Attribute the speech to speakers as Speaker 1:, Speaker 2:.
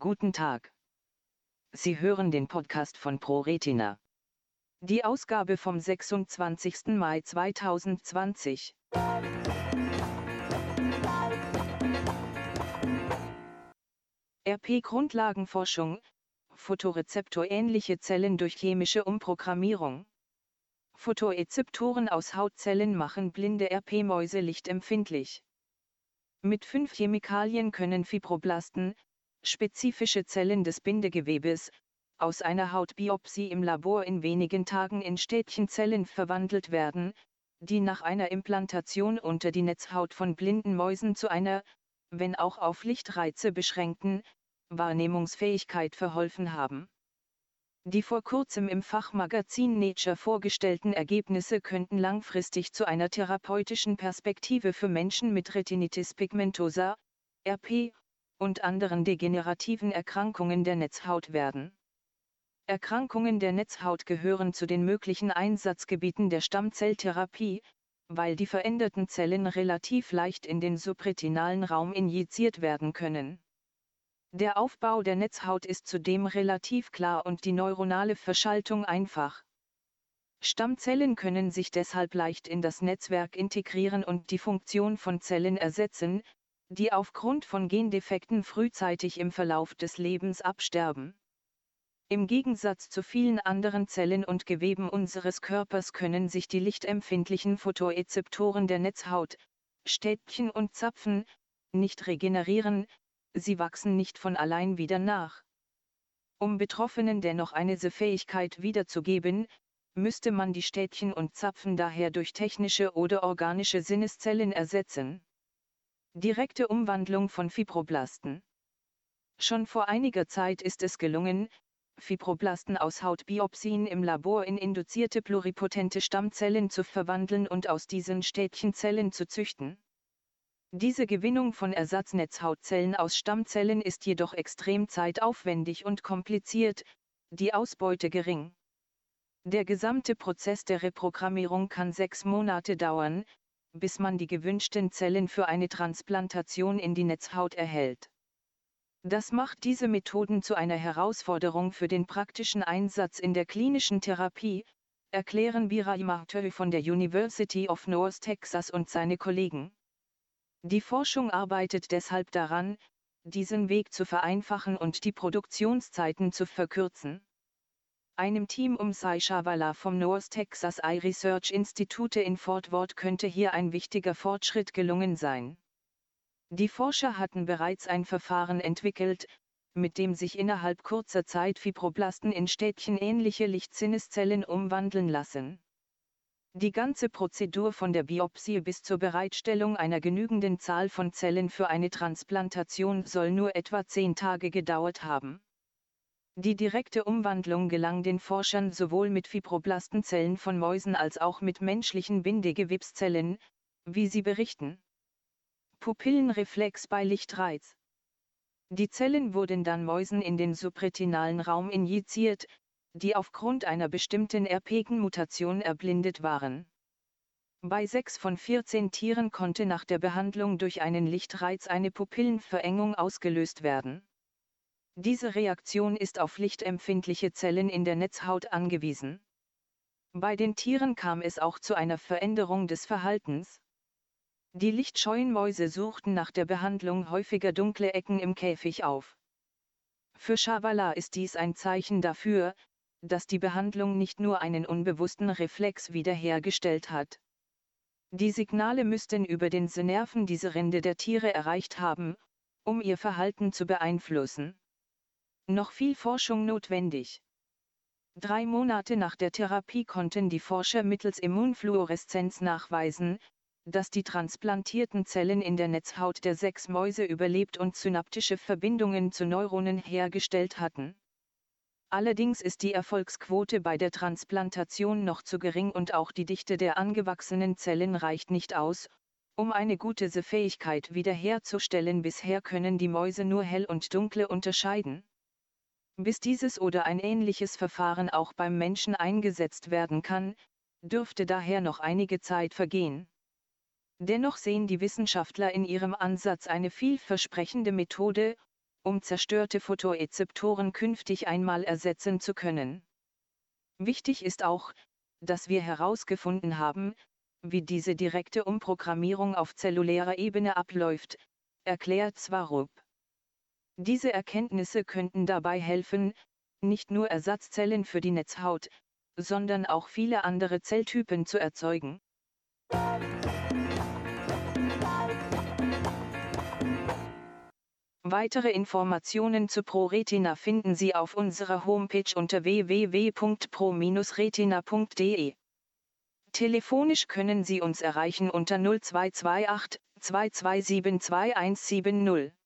Speaker 1: Guten Tag. Sie hören den Podcast von ProRetina. Die Ausgabe vom 26. Mai 2020. RP Grundlagenforschung, Photorezeptorähnliche Zellen durch chemische Umprogrammierung. Photorezeptoren aus Hautzellen machen blinde RP-Mäuse lichtempfindlich. Mit fünf Chemikalien können Fibroblasten, spezifische Zellen des Bindegewebes, aus einer Hautbiopsie im Labor in wenigen Tagen in Stäbchenzellen verwandelt werden, die nach einer Implantation unter die Netzhaut von blinden Mäusen zu einer, wenn auch auf Lichtreize beschränkten, Wahrnehmungsfähigkeit verholfen haben. Die vor kurzem im Fachmagazin Nature vorgestellten Ergebnisse könnten langfristig zu einer therapeutischen Perspektive für Menschen mit Retinitis pigmentosa, RP, und anderen degenerativen Erkrankungen der Netzhaut werden. Erkrankungen der Netzhaut gehören zu den möglichen Einsatzgebieten der Stammzelltherapie, weil die veränderten Zellen relativ leicht in den subretinalen Raum injiziert werden können. Der Aufbau der Netzhaut ist zudem relativ klar und die neuronale Verschaltung einfach. Stammzellen können sich deshalb leicht in das Netzwerk integrieren und die Funktion von Zellen ersetzen, die aufgrund von Gendefekten frühzeitig im Verlauf des Lebens absterben. Im Gegensatz zu vielen anderen Zellen und Geweben unseres Körpers können sich die lichtempfindlichen Photorezeptoren der Netzhaut, Stäbchen und Zapfen, nicht regenerieren, sie wachsen nicht von allein wieder nach. Um Betroffenen dennoch eine Sehfähigkeit wiederzugeben, müsste man die Städtchen und Zapfen daher durch technische oder organische Sinneszellen ersetzen. Direkte Umwandlung von Fibroblasten. Schon vor einiger Zeit ist es gelungen, Fibroblasten aus Hautbiopsien im Labor in induzierte pluripotente Stammzellen zu verwandeln und aus diesen Städtchenzellen zu züchten. Diese Gewinnung von Ersatznetzhautzellen aus Stammzellen ist jedoch extrem zeitaufwendig und kompliziert, die Ausbeute gering. Der gesamte Prozess der Reprogrammierung kann sechs Monate dauern, bis man die gewünschten Zellen für eine Transplantation in die Netzhaut erhält. Das macht diese Methoden zu einer Herausforderung für den praktischen Einsatz in der klinischen Therapie, erklären Birai Martö von der University of North Texas und seine Kollegen. Die Forschung arbeitet deshalb daran, diesen Weg zu vereinfachen und die Produktionszeiten zu verkürzen. Einem Team um Sai Shavala vom North Texas Eye Research Institute in Fort Worth könnte hier ein wichtiger Fortschritt gelungen sein. Die Forscher hatten bereits ein Verfahren entwickelt, mit dem sich innerhalb kurzer Zeit Fibroblasten in Städtchen ähnliche Lichtsinneszellen umwandeln lassen. Die ganze Prozedur von der Biopsie bis zur Bereitstellung einer genügenden Zahl von Zellen für eine Transplantation soll nur etwa zehn Tage gedauert haben. Die direkte Umwandlung gelang den Forschern sowohl mit Fibroblastenzellen von Mäusen als auch mit menschlichen Bindegewebszellen, wie sie berichten. Pupillenreflex bei Lichtreiz. Die Zellen wurden dann Mäusen in den subretinalen Raum injiziert, die aufgrund einer bestimmten RP-Mutation erblindet waren. Bei 6 von 14 Tieren konnte nach der Behandlung durch einen Lichtreiz eine Pupillenverengung ausgelöst werden. Diese Reaktion ist auf lichtempfindliche Zellen in der Netzhaut angewiesen. Bei den Tieren kam es auch zu einer Veränderung des Verhaltens. Die lichtscheuen Mäuse suchten nach der Behandlung häufiger dunkle Ecken im Käfig auf. Für Schavala ist dies ein Zeichen dafür, dass die Behandlung nicht nur einen unbewussten Reflex wiederhergestellt hat. Die Signale müssten über den Nerven diese Rinde der Tiere erreicht haben, um ihr Verhalten zu beeinflussen. Noch viel Forschung notwendig. Drei Monate nach der Therapie konnten die Forscher mittels Immunfluoreszenz nachweisen, dass die transplantierten Zellen in der Netzhaut der sechs Mäuse überlebt und synaptische Verbindungen zu Neuronen hergestellt hatten. Allerdings ist die Erfolgsquote bei der Transplantation noch zu gering und auch die Dichte der angewachsenen Zellen reicht nicht aus, um eine gute Sehfähigkeit wiederherzustellen. Bisher können die Mäuse nur hell und dunkle unterscheiden. Bis dieses oder ein ähnliches Verfahren auch beim Menschen eingesetzt werden kann, dürfte daher noch einige Zeit vergehen. Dennoch sehen die Wissenschaftler in ihrem Ansatz eine vielversprechende Methode, um zerstörte Photorezeptoren künftig einmal ersetzen zu können. Wichtig ist auch, dass wir herausgefunden haben, wie diese direkte Umprogrammierung auf zellulärer Ebene abläuft, erklärt Swarup. Diese Erkenntnisse könnten dabei helfen, nicht nur Ersatzzellen für die Netzhaut, sondern auch viele andere Zelltypen zu erzeugen. Weitere Informationen zu ProRetina finden Sie auf unserer Homepage unter www.pro-retina.de. Telefonisch können Sie uns erreichen unter 0228 2272 2170.